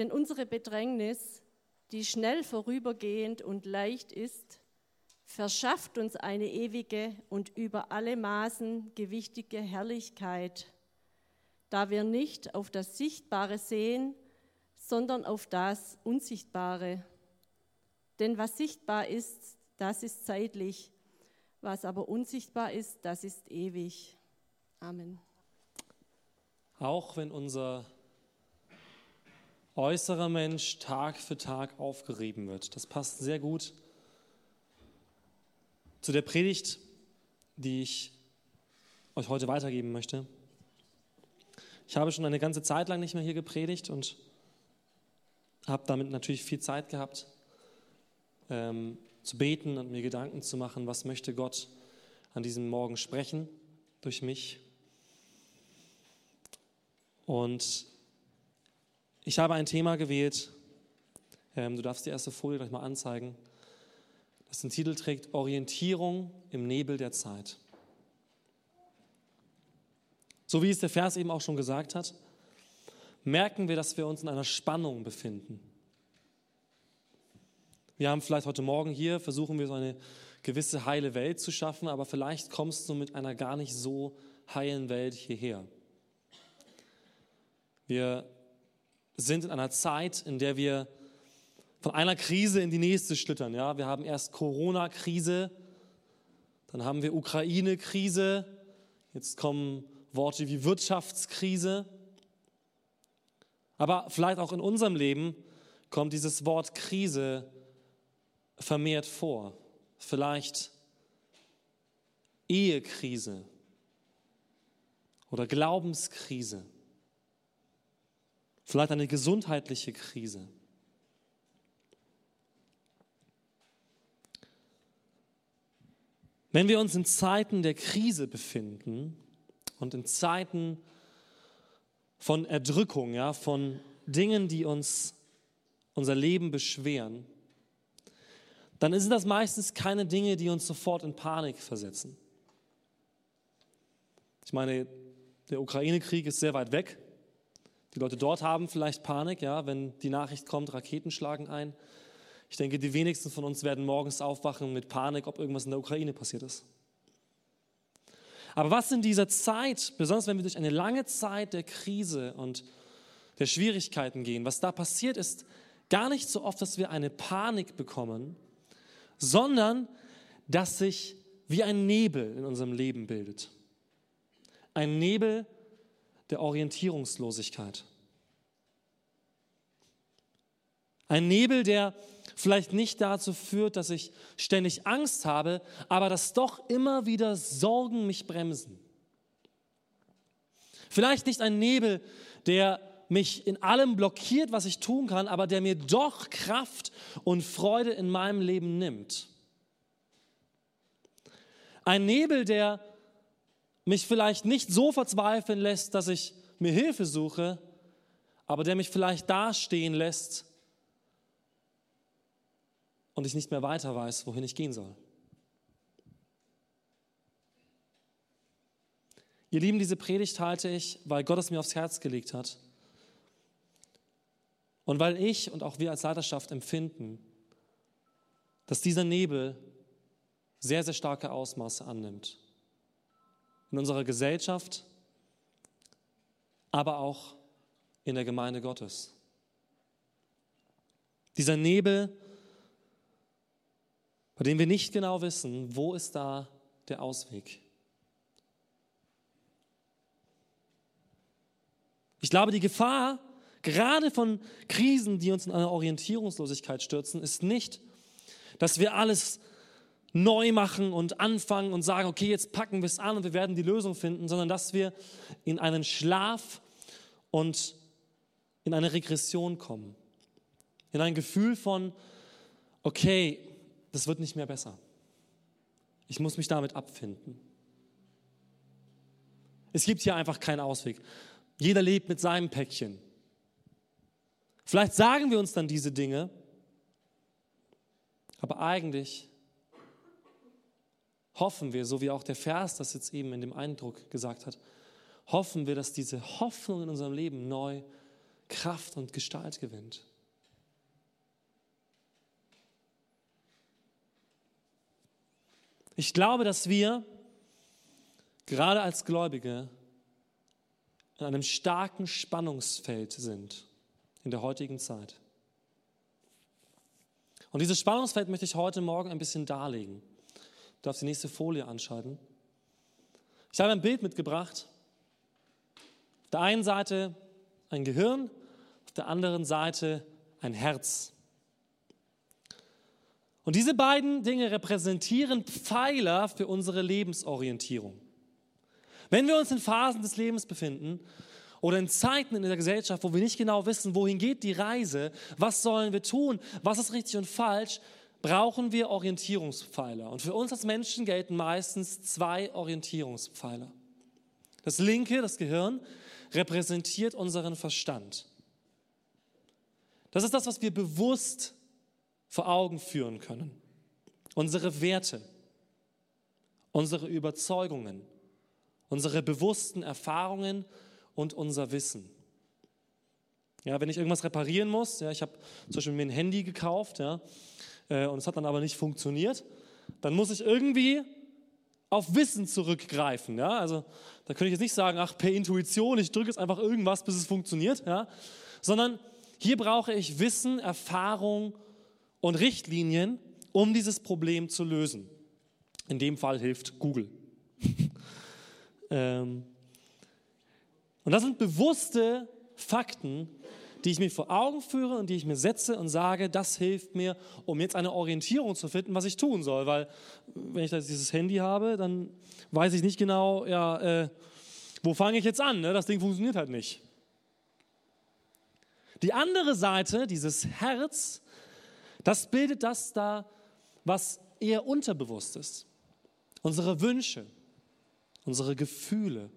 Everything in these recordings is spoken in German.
Denn unsere Bedrängnis, die schnell vorübergehend und leicht ist, verschafft uns eine ewige und über alle Maßen gewichtige Herrlichkeit, da wir nicht auf das Sichtbare sehen, sondern auf das Unsichtbare. Denn was sichtbar ist, das ist zeitlich, was aber unsichtbar ist, das ist ewig. Amen. Auch wenn unser äußerer Mensch Tag für Tag aufgerieben wird. Das passt sehr gut zu der Predigt, die ich euch heute weitergeben möchte. Ich habe schon eine ganze Zeit lang nicht mehr hier gepredigt und habe damit natürlich viel Zeit gehabt, ähm, zu beten und mir Gedanken zu machen, was möchte Gott an diesem Morgen sprechen durch mich. Und ich habe ein Thema gewählt. Ähm, du darfst die erste Folie gleich mal anzeigen. Das den Titel trägt Orientierung im Nebel der Zeit. So wie es der Vers eben auch schon gesagt hat, merken wir, dass wir uns in einer Spannung befinden. Wir haben vielleicht heute Morgen hier, versuchen wir so eine gewisse heile Welt zu schaffen, aber vielleicht kommst du mit einer gar nicht so heilen Welt hierher. Wir sind in einer Zeit, in der wir von einer Krise in die nächste schlittern. Ja, wir haben erst Corona-Krise, dann haben wir Ukraine-Krise, jetzt kommen Worte wie Wirtschaftskrise. Aber vielleicht auch in unserem Leben kommt dieses Wort Krise vermehrt vor. Vielleicht Ehekrise oder Glaubenskrise. Vielleicht eine gesundheitliche Krise. Wenn wir uns in Zeiten der Krise befinden und in Zeiten von Erdrückung, ja, von Dingen, die uns unser Leben beschweren, dann sind das meistens keine Dinge, die uns sofort in Panik versetzen. Ich meine, der Ukraine-Krieg ist sehr weit weg. Die Leute dort haben vielleicht Panik, ja, wenn die Nachricht kommt, Raketen schlagen ein. Ich denke, die wenigsten von uns werden morgens aufwachen mit Panik, ob irgendwas in der Ukraine passiert ist. Aber was in dieser Zeit, besonders wenn wir durch eine lange Zeit der Krise und der Schwierigkeiten gehen, was da passiert ist, gar nicht so oft, dass wir eine Panik bekommen, sondern dass sich wie ein Nebel in unserem Leben bildet. Ein Nebel, der Orientierungslosigkeit. Ein Nebel, der vielleicht nicht dazu führt, dass ich ständig Angst habe, aber dass doch immer wieder Sorgen mich bremsen. Vielleicht nicht ein Nebel, der mich in allem blockiert, was ich tun kann, aber der mir doch Kraft und Freude in meinem Leben nimmt. Ein Nebel, der mich vielleicht nicht so verzweifeln lässt, dass ich mir Hilfe suche, aber der mich vielleicht dastehen lässt und ich nicht mehr weiter weiß, wohin ich gehen soll. Ihr Lieben, diese Predigt halte ich, weil Gott es mir aufs Herz gelegt hat. Und weil ich und auch wir als Leiterschaft empfinden, dass dieser Nebel sehr, sehr starke Ausmaße annimmt in unserer Gesellschaft, aber auch in der Gemeinde Gottes. Dieser Nebel, bei dem wir nicht genau wissen, wo ist da der Ausweg. Ich glaube, die Gefahr, gerade von Krisen, die uns in eine Orientierungslosigkeit stürzen, ist nicht, dass wir alles neu machen und anfangen und sagen, okay, jetzt packen wir es an und wir werden die Lösung finden, sondern dass wir in einen Schlaf und in eine Regression kommen. In ein Gefühl von, okay, das wird nicht mehr besser. Ich muss mich damit abfinden. Es gibt hier einfach keinen Ausweg. Jeder lebt mit seinem Päckchen. Vielleicht sagen wir uns dann diese Dinge, aber eigentlich hoffen wir, so wie auch der Vers das jetzt eben in dem Eindruck gesagt hat, hoffen wir, dass diese Hoffnung in unserem Leben neu Kraft und Gestalt gewinnt. Ich glaube, dass wir gerade als Gläubige in einem starken Spannungsfeld sind in der heutigen Zeit. Und dieses Spannungsfeld möchte ich heute Morgen ein bisschen darlegen. Du darfst die nächste Folie anschalten. Ich habe ein Bild mitgebracht. Auf der einen Seite ein Gehirn, auf der anderen Seite ein Herz. Und diese beiden Dinge repräsentieren Pfeiler für unsere Lebensorientierung. Wenn wir uns in Phasen des Lebens befinden oder in Zeiten in der Gesellschaft, wo wir nicht genau wissen, wohin geht die Reise, was sollen wir tun, was ist richtig und falsch, brauchen wir Orientierungspfeiler. Und für uns als Menschen gelten meistens zwei Orientierungspfeiler. Das linke, das Gehirn, repräsentiert unseren Verstand. Das ist das, was wir bewusst vor Augen führen können. Unsere Werte, unsere Überzeugungen, unsere bewussten Erfahrungen und unser Wissen. Ja, wenn ich irgendwas reparieren muss, ja, ich habe zum Beispiel mir ein Handy gekauft, ja, und es hat dann aber nicht funktioniert, dann muss ich irgendwie auf Wissen zurückgreifen. Ja? Also da könnte ich jetzt nicht sagen, ach, per Intuition, ich drücke jetzt einfach irgendwas, bis es funktioniert, ja? sondern hier brauche ich Wissen, Erfahrung und Richtlinien, um dieses Problem zu lösen. In dem Fall hilft Google. ähm, und das sind bewusste Fakten, die ich mir vor Augen führe und die ich mir setze und sage, das hilft mir, um jetzt eine Orientierung zu finden, was ich tun soll. Weil wenn ich dieses Handy habe, dann weiß ich nicht genau, ja, äh, wo fange ich jetzt an? Ne? Das Ding funktioniert halt nicht. Die andere Seite, dieses Herz, das bildet das da, was eher unterbewusst ist. Unsere Wünsche, unsere Gefühle,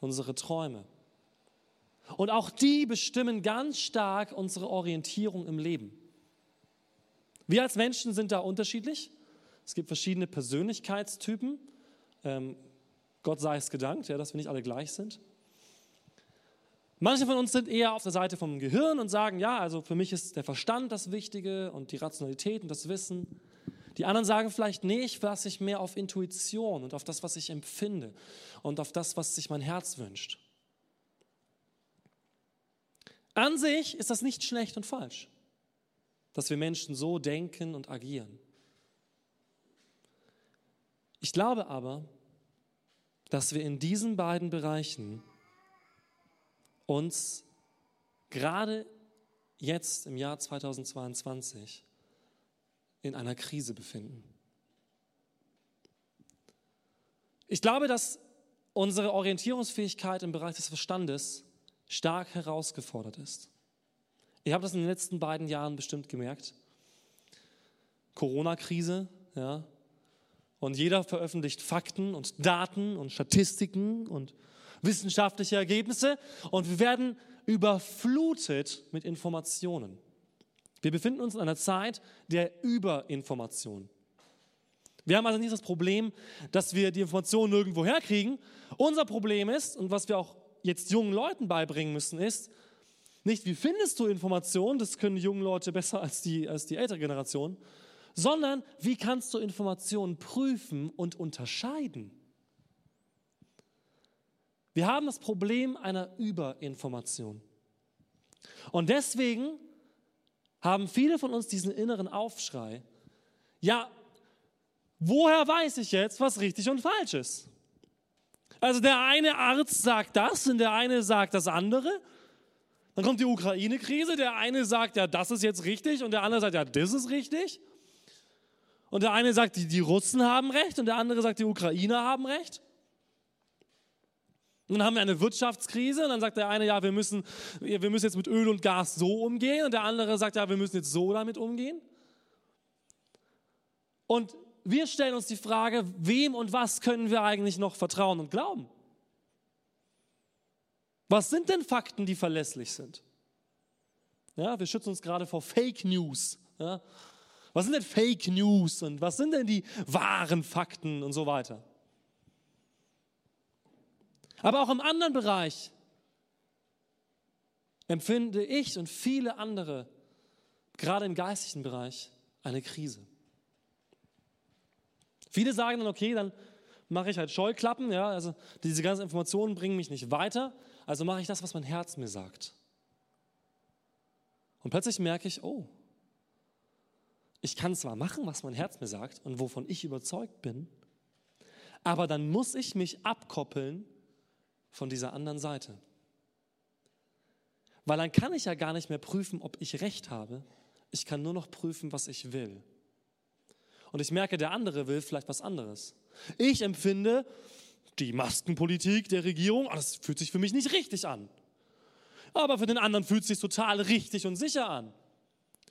unsere Träume. Und auch die bestimmen ganz stark unsere Orientierung im Leben. Wir als Menschen sind da unterschiedlich. Es gibt verschiedene Persönlichkeitstypen. Ähm, Gott sei es gedankt, ja, dass wir nicht alle gleich sind. Manche von uns sind eher auf der Seite vom Gehirn und sagen, ja, also für mich ist der Verstand das Wichtige und die Rationalität und das Wissen. Die anderen sagen vielleicht, nee, ich verlasse mich mehr auf Intuition und auf das, was ich empfinde und auf das, was sich mein Herz wünscht. An sich ist das nicht schlecht und falsch, dass wir Menschen so denken und agieren. Ich glaube aber, dass wir in diesen beiden Bereichen uns gerade jetzt im Jahr 2022 in einer Krise befinden. Ich glaube, dass unsere Orientierungsfähigkeit im Bereich des Verstandes stark herausgefordert ist. Ich habe das in den letzten beiden Jahren bestimmt gemerkt. Corona-Krise, ja. Und jeder veröffentlicht Fakten und Daten und Statistiken und wissenschaftliche Ergebnisse und wir werden überflutet mit Informationen. Wir befinden uns in einer Zeit der Überinformation. Wir haben also nicht das Problem, dass wir die Informationen nirgendwo herkriegen. Unser Problem ist, und was wir auch jetzt jungen Leuten beibringen müssen, ist nicht, wie findest du Informationen, das können die jungen Leute besser als die, als die ältere Generation, sondern wie kannst du Informationen prüfen und unterscheiden. Wir haben das Problem einer Überinformation. Und deswegen haben viele von uns diesen inneren Aufschrei. Ja, woher weiß ich jetzt, was richtig und falsch ist? Also der eine Arzt sagt das und der eine sagt das andere. Dann kommt die Ukraine-Krise, der eine sagt, ja, das ist jetzt richtig und der andere sagt, ja, das ist richtig. Und der eine sagt, die, die Russen haben recht und der andere sagt, die Ukrainer haben recht. Und dann haben wir eine Wirtschaftskrise und dann sagt der eine, ja, wir müssen, wir müssen jetzt mit Öl und Gas so umgehen und der andere sagt, ja, wir müssen jetzt so damit umgehen. Und wir stellen uns die Frage, wem und was können wir eigentlich noch vertrauen und glauben? Was sind denn Fakten, die verlässlich sind? Ja, wir schützen uns gerade vor Fake News. Ja? Was sind denn Fake News und was sind denn die wahren Fakten und so weiter? Aber auch im anderen Bereich empfinde ich und viele andere, gerade im geistlichen Bereich, eine Krise. Viele sagen dann, okay, dann mache ich halt Scheuklappen, ja, also diese ganzen Informationen bringen mich nicht weiter, also mache ich das, was mein Herz mir sagt. Und plötzlich merke ich, oh, ich kann zwar machen, was mein Herz mir sagt und wovon ich überzeugt bin, aber dann muss ich mich abkoppeln von dieser anderen Seite. Weil dann kann ich ja gar nicht mehr prüfen, ob ich recht habe. Ich kann nur noch prüfen, was ich will. Und ich merke, der andere will vielleicht was anderes. Ich empfinde die Maskenpolitik der Regierung, ah, das fühlt sich für mich nicht richtig an. Aber für den anderen fühlt es sich total richtig und sicher an.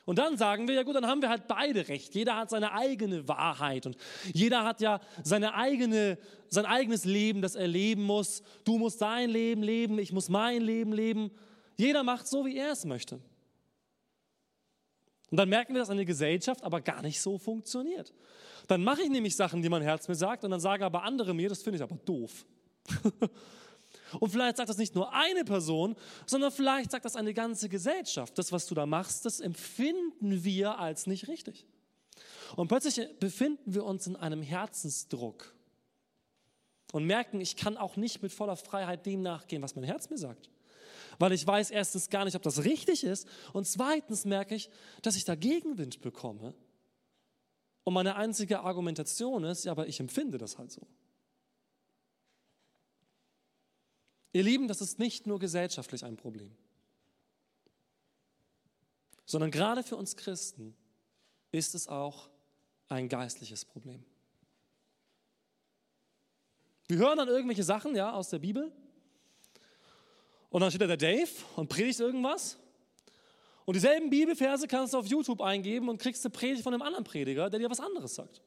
Und dann sagen wir, ja gut, dann haben wir halt beide recht. Jeder hat seine eigene Wahrheit und jeder hat ja seine eigene, sein eigenes Leben, das er leben muss. Du musst dein Leben leben, ich muss mein Leben leben. Jeder macht so, wie er es möchte. Und dann merken wir, dass eine Gesellschaft aber gar nicht so funktioniert. Dann mache ich nämlich Sachen, die mein Herz mir sagt, und dann sagen aber andere mir, das finde ich aber doof. und vielleicht sagt das nicht nur eine Person, sondern vielleicht sagt das eine ganze Gesellschaft. Das, was du da machst, das empfinden wir als nicht richtig. Und plötzlich befinden wir uns in einem Herzensdruck und merken, ich kann auch nicht mit voller Freiheit dem nachgehen, was mein Herz mir sagt weil ich weiß erstens gar nicht, ob das richtig ist und zweitens merke ich, dass ich da Gegenwind bekomme. Und meine einzige Argumentation ist, ja, aber ich empfinde das halt so. Ihr Lieben, das ist nicht nur gesellschaftlich ein Problem, sondern gerade für uns Christen ist es auch ein geistliches Problem. Wir hören dann irgendwelche Sachen ja, aus der Bibel und dann steht da der Dave und predigt irgendwas. Und dieselben Bibelverse kannst du auf YouTube eingeben und kriegst eine Predigt von einem anderen Prediger, der dir was anderes sagt.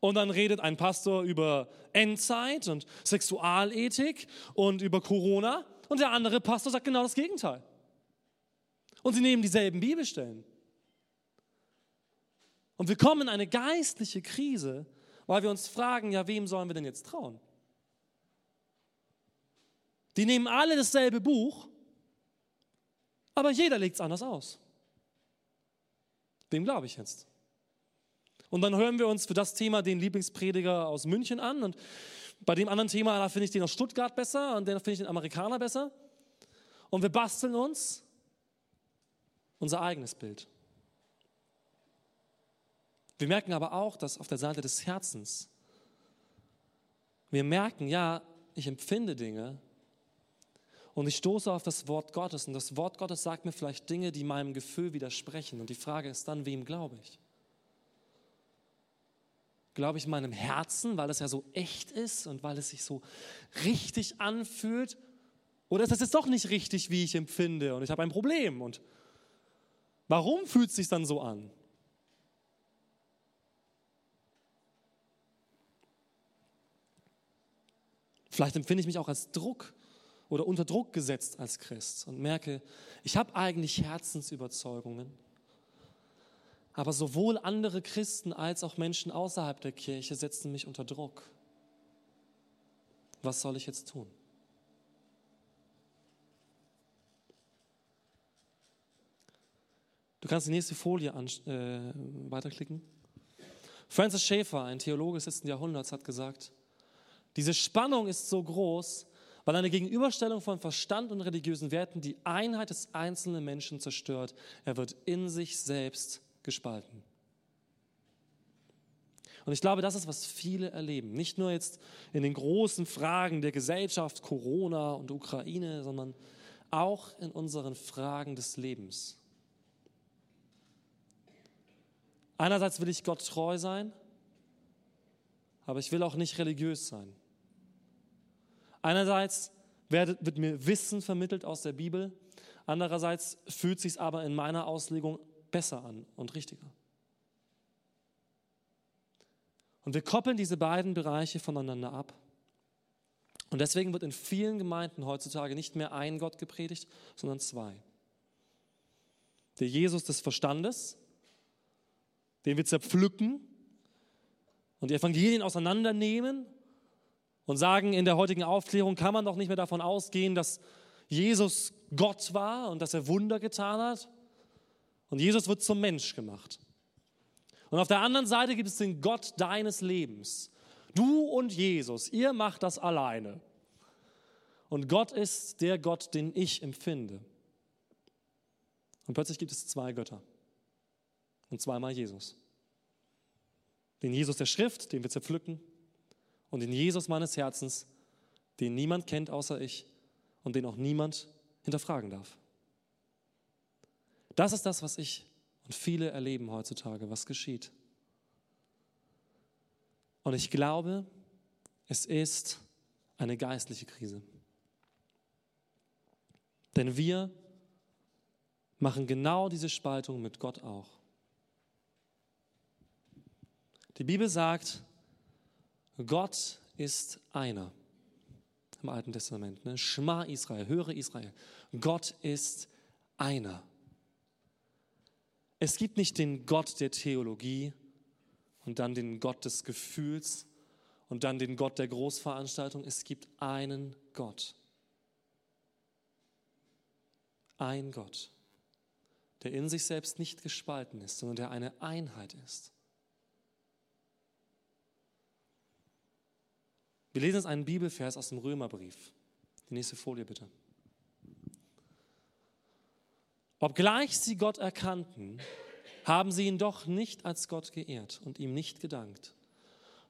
Und dann redet ein Pastor über Endzeit und Sexualethik und über Corona und der andere Pastor sagt genau das Gegenteil. Und sie nehmen dieselben Bibelstellen. Und wir kommen in eine geistliche Krise, weil wir uns fragen, ja, wem sollen wir denn jetzt trauen? Die nehmen alle dasselbe Buch, aber jeder legt es anders aus. Wem glaube ich jetzt? Und dann hören wir uns für das Thema den Lieblingsprediger aus München an und bei dem anderen Thema, da finde ich den aus Stuttgart besser und den finde ich den Amerikaner besser. Und wir basteln uns unser eigenes Bild. Wir merken aber auch, dass auf der Seite des Herzens wir merken, ja, ich empfinde Dinge, und ich stoße auf das Wort Gottes und das Wort Gottes sagt mir vielleicht Dinge, die meinem Gefühl widersprechen. Und die Frage ist dann, wem glaube ich? Glaube ich meinem Herzen, weil es ja so echt ist und weil es sich so richtig anfühlt? Oder ist das jetzt doch nicht richtig, wie ich empfinde und ich habe ein Problem? Und warum fühlt es sich dann so an? Vielleicht empfinde ich mich auch als Druck oder unter Druck gesetzt als Christ und merke, ich habe eigentlich Herzensüberzeugungen, aber sowohl andere Christen als auch Menschen außerhalb der Kirche setzen mich unter Druck. Was soll ich jetzt tun? Du kannst die nächste Folie äh, weiterklicken. Francis Schaeffer, ein Theologe des letzten Jahrhunderts, hat gesagt, diese Spannung ist so groß, weil eine Gegenüberstellung von Verstand und religiösen Werten die Einheit des einzelnen Menschen zerstört. Er wird in sich selbst gespalten. Und ich glaube, das ist, was viele erleben. Nicht nur jetzt in den großen Fragen der Gesellschaft, Corona und Ukraine, sondern auch in unseren Fragen des Lebens. Einerseits will ich Gott treu sein, aber ich will auch nicht religiös sein. Einerseits wird, mir Wissen vermittelt aus der Bibel, andererseits fühlt sich aber in meiner Auslegung besser an und richtiger. Und wir koppeln diese beiden Bereiche voneinander ab. Und deswegen wird in vielen Gemeinden heutzutage nicht mehr ein Gott gepredigt, sondern zwei. Der Jesus des Verstandes, den wir zerpflücken und die Evangelien auseinandernehmen und sagen, in der heutigen Aufklärung kann man doch nicht mehr davon ausgehen, dass Jesus Gott war und dass er Wunder getan hat. Und Jesus wird zum Mensch gemacht. Und auf der anderen Seite gibt es den Gott deines Lebens. Du und Jesus, ihr macht das alleine. Und Gott ist der Gott, den ich empfinde. Und plötzlich gibt es zwei Götter. Und zweimal Jesus. Den Jesus der Schrift, den wir zerpflücken, und den Jesus meines Herzens, den niemand kennt außer ich und den auch niemand hinterfragen darf. Das ist das, was ich und viele erleben heutzutage, was geschieht. Und ich glaube, es ist eine geistliche Krise. Denn wir machen genau diese Spaltung mit Gott auch. Die Bibel sagt, Gott ist einer im Alten Testament. Ne? Schma Israel, höre Israel. Gott ist einer. Es gibt nicht den Gott der Theologie und dann den Gott des Gefühls und dann den Gott der Großveranstaltung. Es gibt einen Gott. Ein Gott, der in sich selbst nicht gespalten ist, sondern der eine Einheit ist. Wir lesen jetzt einen Bibelvers aus dem Römerbrief. Die nächste Folie bitte. Obgleich sie Gott erkannten, haben sie ihn doch nicht als Gott geehrt und ihm nicht gedankt,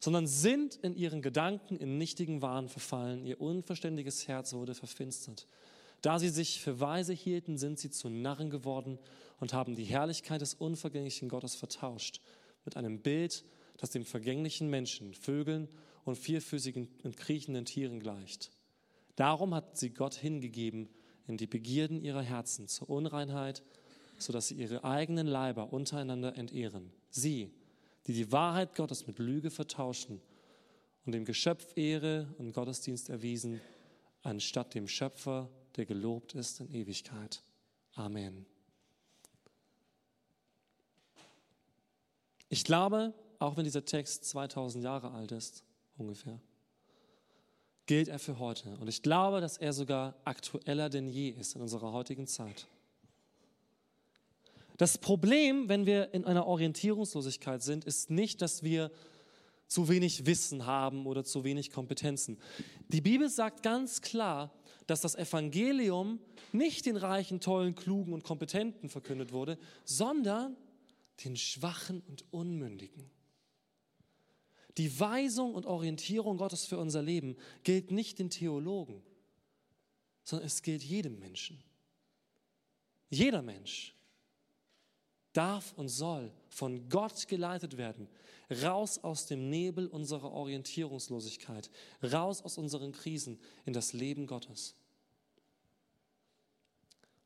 sondern sind in ihren Gedanken in nichtigen Wahn verfallen. Ihr unverständiges Herz wurde verfinstert. Da sie sich für weise hielten, sind sie zu Narren geworden und haben die Herrlichkeit des unvergänglichen Gottes vertauscht mit einem Bild, das dem vergänglichen Menschen, Vögeln und vierfüßigen und kriechenden Tieren gleicht. Darum hat sie Gott hingegeben in die Begierden ihrer Herzen zur Unreinheit, sodass sie ihre eigenen Leiber untereinander entehren. Sie, die die Wahrheit Gottes mit Lüge vertauschen und dem Geschöpf Ehre und Gottesdienst erwiesen, anstatt dem Schöpfer, der gelobt ist in Ewigkeit. Amen. Ich glaube, auch wenn dieser Text 2000 Jahre alt ist, ungefähr, gilt er für heute. Und ich glaube, dass er sogar aktueller denn je ist in unserer heutigen Zeit. Das Problem, wenn wir in einer Orientierungslosigkeit sind, ist nicht, dass wir zu wenig Wissen haben oder zu wenig Kompetenzen. Die Bibel sagt ganz klar, dass das Evangelium nicht den reichen, tollen, klugen und kompetenten verkündet wurde, sondern den Schwachen und Unmündigen. Die Weisung und Orientierung Gottes für unser Leben gilt nicht den Theologen, sondern es gilt jedem Menschen. Jeder Mensch darf und soll von Gott geleitet werden, raus aus dem Nebel unserer Orientierungslosigkeit, raus aus unseren Krisen in das Leben Gottes.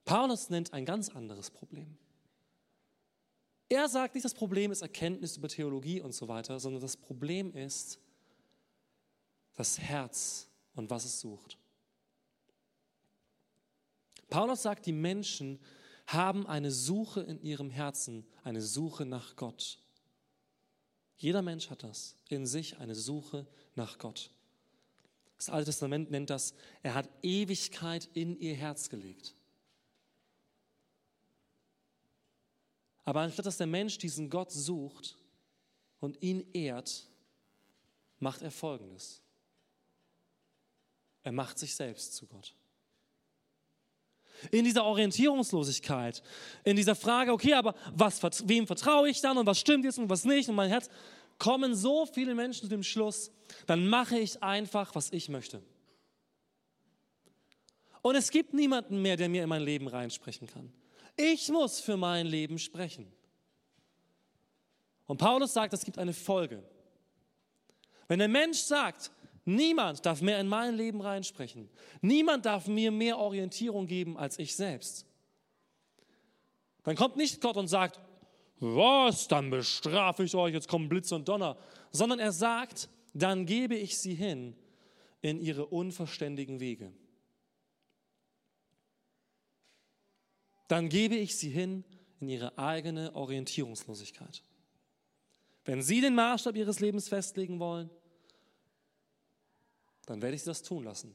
Paulus nennt ein ganz anderes Problem. Er sagt nicht, das Problem ist Erkenntnis über Theologie und so weiter, sondern das Problem ist das Herz und was es sucht. Paulus sagt, die Menschen haben eine Suche in ihrem Herzen, eine Suche nach Gott. Jeder Mensch hat das in sich, eine Suche nach Gott. Das Alte Testament nennt das, er hat Ewigkeit in ihr Herz gelegt. Aber anstatt dass der Mensch diesen Gott sucht und ihn ehrt, macht er Folgendes. Er macht sich selbst zu Gott. In dieser Orientierungslosigkeit, in dieser Frage, okay, aber was, wem vertraue ich dann und was stimmt jetzt und was nicht und mein Herz, kommen so viele Menschen zu dem Schluss, dann mache ich einfach, was ich möchte. Und es gibt niemanden mehr, der mir in mein Leben reinsprechen kann. Ich muss für mein Leben sprechen. Und Paulus sagt, es gibt eine Folge. Wenn der Mensch sagt, niemand darf mehr in mein Leben reinsprechen, niemand darf mir mehr Orientierung geben als ich selbst, dann kommt nicht Gott und sagt, was, dann bestrafe ich euch, jetzt kommen Blitz und Donner, sondern er sagt, dann gebe ich sie hin in ihre unverständigen Wege. dann gebe ich sie hin in ihre eigene Orientierungslosigkeit. Wenn sie den Maßstab ihres Lebens festlegen wollen, dann werde ich sie das tun lassen.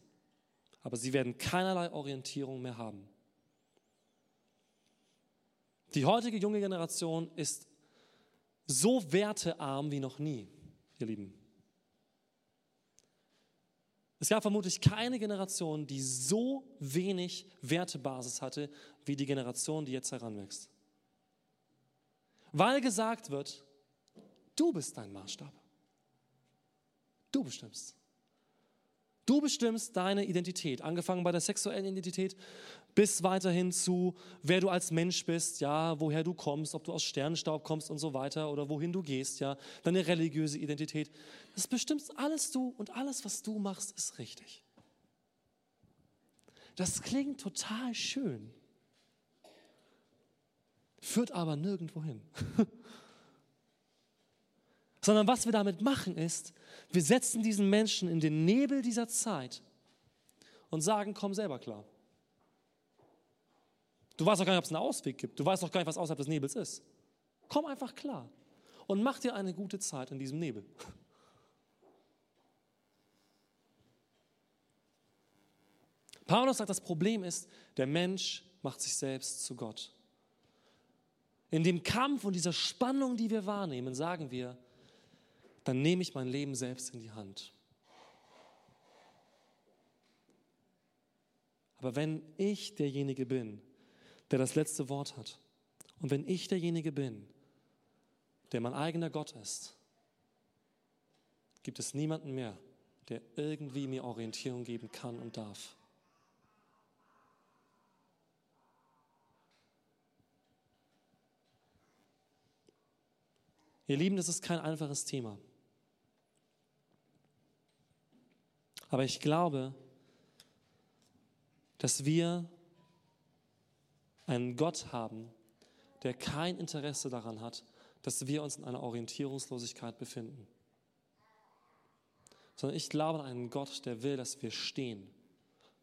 Aber sie werden keinerlei Orientierung mehr haben. Die heutige junge Generation ist so wertearm wie noch nie, ihr Lieben. Es gab vermutlich keine Generation, die so wenig Wertebasis hatte wie die Generation, die jetzt heranwächst. Weil gesagt wird, du bist dein Maßstab. Du bestimmst. Du bestimmst deine Identität, angefangen bei der sexuellen Identität bis weiterhin zu, wer du als Mensch bist, ja, woher du kommst, ob du aus Sternenstaub kommst und so weiter oder wohin du gehst, ja, deine religiöse Identität. Das bestimmst alles du und alles, was du machst, ist richtig. Das klingt total schön, führt aber nirgendwo hin. Sondern was wir damit machen ist, wir setzen diesen Menschen in den Nebel dieser Zeit und sagen, komm selber klar. Du weißt doch gar nicht, ob es einen Ausweg gibt. Du weißt doch gar nicht, was außerhalb des Nebels ist. Komm einfach klar und mach dir eine gute Zeit in diesem Nebel. Paulus sagt, das Problem ist, der Mensch macht sich selbst zu Gott. In dem Kampf und dieser Spannung, die wir wahrnehmen, sagen wir, dann nehme ich mein Leben selbst in die Hand. Aber wenn ich derjenige bin, der das letzte Wort hat. Und wenn ich derjenige bin, der mein eigener Gott ist, gibt es niemanden mehr, der irgendwie mir Orientierung geben kann und darf. Ihr Lieben, das ist kein einfaches Thema. Aber ich glaube, dass wir einen Gott haben, der kein Interesse daran hat, dass wir uns in einer Orientierungslosigkeit befinden. Sondern ich glaube an einen Gott, der will, dass wir stehen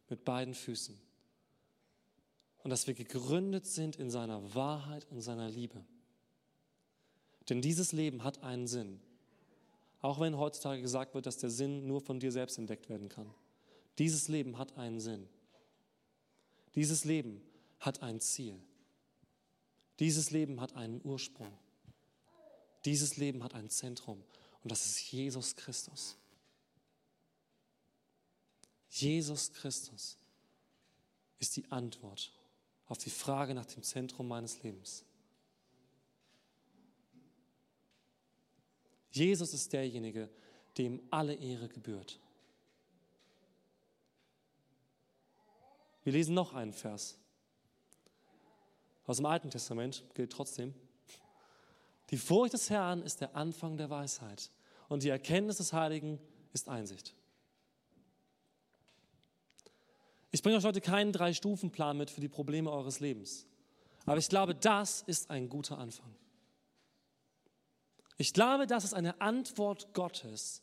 mit beiden Füßen und dass wir gegründet sind in seiner Wahrheit und seiner Liebe. Denn dieses Leben hat einen Sinn. Auch wenn heutzutage gesagt wird, dass der Sinn nur von dir selbst entdeckt werden kann. Dieses Leben hat einen Sinn. Dieses Leben hat ein Ziel. Dieses Leben hat einen Ursprung. Dieses Leben hat ein Zentrum und das ist Jesus Christus. Jesus Christus ist die Antwort auf die Frage nach dem Zentrum meines Lebens. Jesus ist derjenige, dem alle Ehre gebührt. Wir lesen noch einen Vers aus dem Alten Testament, gilt trotzdem. Die Furcht des Herrn ist der Anfang der Weisheit und die Erkenntnis des Heiligen ist Einsicht. Ich bringe euch heute keinen Drei-Stufen-Plan mit für die Probleme eures Lebens. Aber ich glaube, das ist ein guter Anfang. Ich glaube, das ist eine Antwort Gottes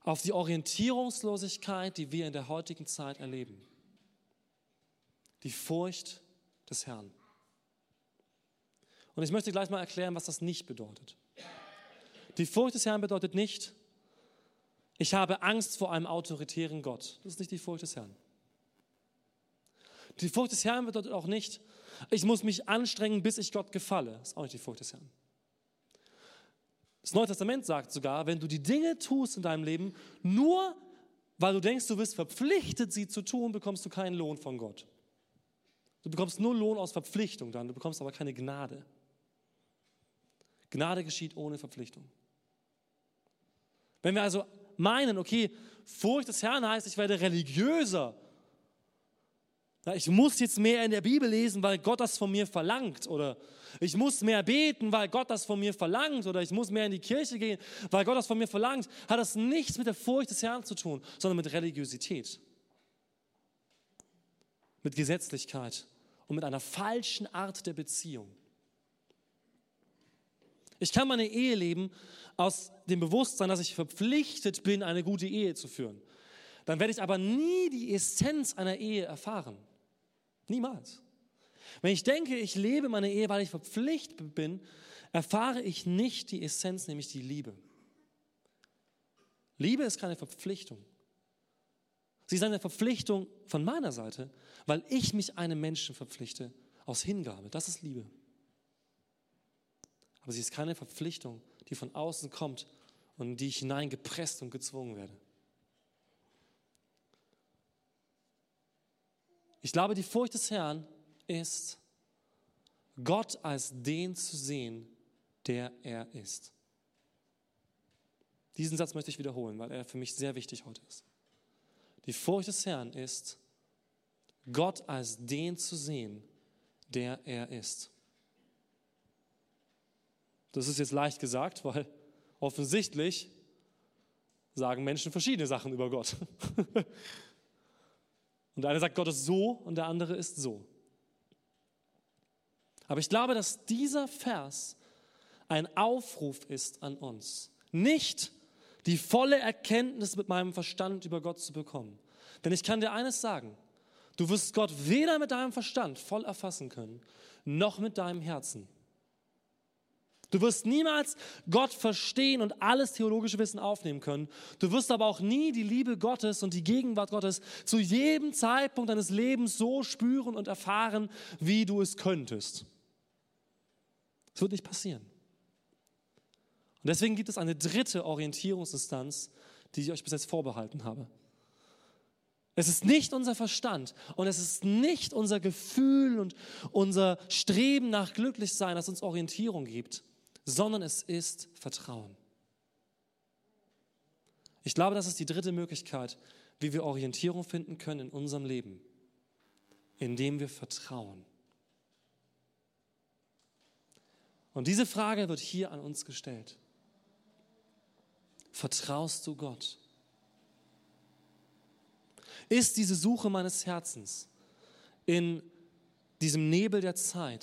auf die Orientierungslosigkeit, die wir in der heutigen Zeit erleben. Die Furcht des Herrn. Und ich möchte gleich mal erklären, was das nicht bedeutet. Die Furcht des Herrn bedeutet nicht, ich habe Angst vor einem autoritären Gott. Das ist nicht die Furcht des Herrn. Die Furcht des Herrn bedeutet auch nicht, ich muss mich anstrengen, bis ich Gott gefalle. Das ist auch nicht die Furcht des Herrn. Das Neue Testament sagt sogar, wenn du die Dinge tust in deinem Leben, nur weil du denkst, du bist verpflichtet, sie zu tun, bekommst du keinen Lohn von Gott. Du bekommst nur Lohn aus Verpflichtung dann, du bekommst aber keine Gnade. Gnade geschieht ohne Verpflichtung. Wenn wir also meinen, okay, Furcht des Herrn heißt, ich werde religiöser. Ich muss jetzt mehr in der Bibel lesen, weil Gott das von mir verlangt. Oder ich muss mehr beten, weil Gott das von mir verlangt. Oder ich muss mehr in die Kirche gehen, weil Gott das von mir verlangt. Hat das nichts mit der Furcht des Herrn zu tun, sondern mit Religiosität. Mit Gesetzlichkeit und mit einer falschen Art der Beziehung. Ich kann meine Ehe leben aus dem Bewusstsein, dass ich verpflichtet bin, eine gute Ehe zu führen. Dann werde ich aber nie die Essenz einer Ehe erfahren. Niemals. Wenn ich denke, ich lebe meine Ehe, weil ich verpflichtet bin, erfahre ich nicht die Essenz, nämlich die Liebe. Liebe ist keine Verpflichtung. Sie ist eine Verpflichtung von meiner Seite, weil ich mich einem Menschen verpflichte aus Hingabe. Das ist Liebe. Aber sie ist keine Verpflichtung, die von außen kommt und in die ich hineingepresst und gezwungen werde. Ich glaube, die Furcht des Herrn ist, Gott als den zu sehen, der er ist. Diesen Satz möchte ich wiederholen, weil er für mich sehr wichtig heute ist. Die Furcht des Herrn ist, Gott als den zu sehen, der er ist. Das ist jetzt leicht gesagt, weil offensichtlich sagen Menschen verschiedene Sachen über Gott. und der eine sagt, Gott ist so und der andere ist so. Aber ich glaube, dass dieser Vers ein Aufruf ist an uns. Nicht die volle Erkenntnis mit meinem Verstand über Gott zu bekommen. Denn ich kann dir eines sagen, du wirst Gott weder mit deinem Verstand voll erfassen können, noch mit deinem Herzen. Du wirst niemals Gott verstehen und alles theologische Wissen aufnehmen können. Du wirst aber auch nie die Liebe Gottes und die Gegenwart Gottes zu jedem Zeitpunkt deines Lebens so spüren und erfahren, wie du es könntest. Das wird nicht passieren. Und deswegen gibt es eine dritte Orientierungsinstanz, die ich euch bis jetzt vorbehalten habe. Es ist nicht unser Verstand und es ist nicht unser Gefühl und unser Streben nach Glücklichsein, das uns Orientierung gibt, sondern es ist Vertrauen. Ich glaube, das ist die dritte Möglichkeit, wie wir Orientierung finden können in unserem Leben, indem wir vertrauen. Und diese Frage wird hier an uns gestellt. Vertraust du Gott? Ist diese Suche meines Herzens in diesem Nebel der Zeit